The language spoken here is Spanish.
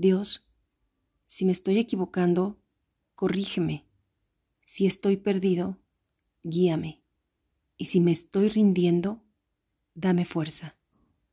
Dios, si me estoy equivocando, corrígeme. Si estoy perdido, guíame. Y si me estoy rindiendo, dame fuerza.